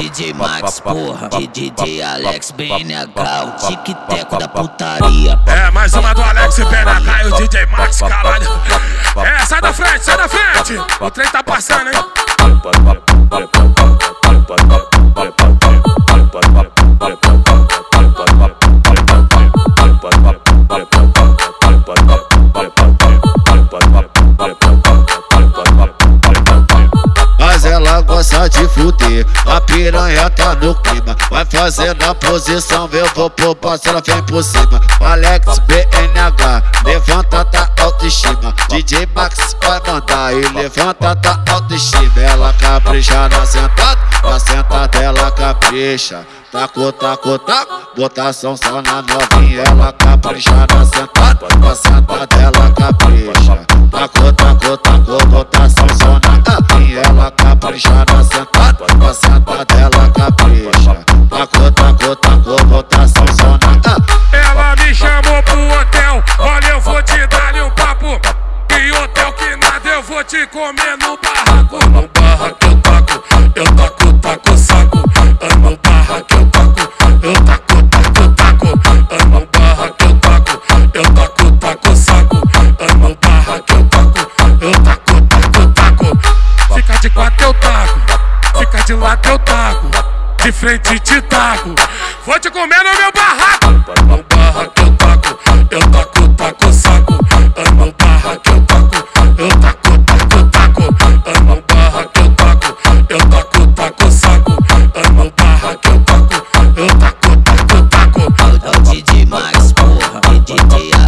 DJ Max, porra. DJ Alex BNH, o tic-teco da putaria. É, mais uma do Alex BNH e o DJ Max, caralho. É, sai da frente, sai da frente. O trem tá passando, hein? De fuder, a piranha tá no clima. Vai fazendo a posição, eu vou pro ela vem por cima. Alex BNH, levanta da autoestima. DJ Max vai mandar e levanta da autoestima. Ela capricha na sentada, na sentada ela capricha. Taco, taco, taco, botação só na novinha. Ela capricha na sentada, na sentada ela capricha. Vou te comer no barraco. No barraco eu taco, eu taco, taco saco. Ah, No barraco eu taco, eu taco, taco, taco. Ah, No barraco eu taco, eu taco, taco saco. Ah, No barraco eu taco, eu taco, taco, taco. Fica de quatro eu taco, fica de lado eu taco. De frente te taco, vou te comer no meu barraco. No barraco eu taco, eu taco eu taco, taco saco. Ah, No barraco eu taco, eu taco, taco, taco. É o Max, porra. DJ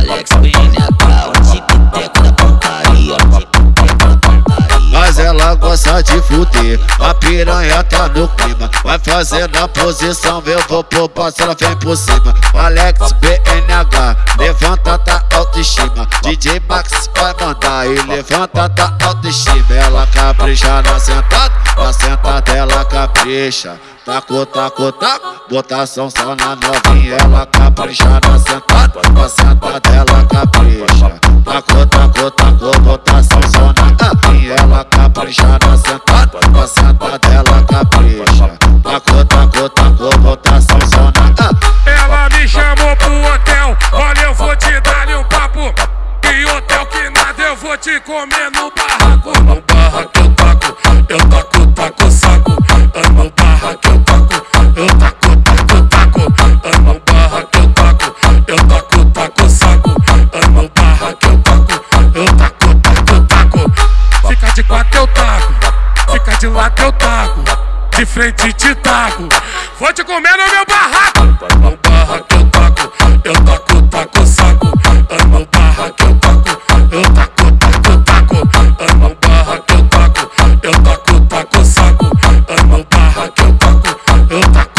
ela gosta de fuder, a piranha tá no clima. Vai fazendo a posição, eu vou pro ela vem por cima. Alex BNH, levanta da autoestima. DJ Max vai mandar e levanta da autoestima. Ela capricha na sentada, na sentada ela capricha. Taco, taco, taco, botação só na novinha. Ela capricha na sentada, na sentada ela capricha. Taco, taco, taco, ela capricha. Taco, taco, taco, botação só na Ela me chamou pro hotel, olha eu vou te dar um papo. E hotel que nada eu vou te comer no barraco. No barraco eu taco, eu taco, taco saco. Ah, No barraco eu taco, eu taco, taco, taco. Ah, No barraco eu taco, eu taco, taco saco. Ah, No barraco eu taco, eu taco, taco, taco. Fica de quatro eu taco, fica de lado eu taco de frente te taco. Vou te comer no meu barraco. É no barraco eu taco, eu taco, taco, saco. É no barraco eu taco, eu taco, taco, taco. É no barraco eu taco, eu taco, taco, saco. No barraco eu taco, eu taco.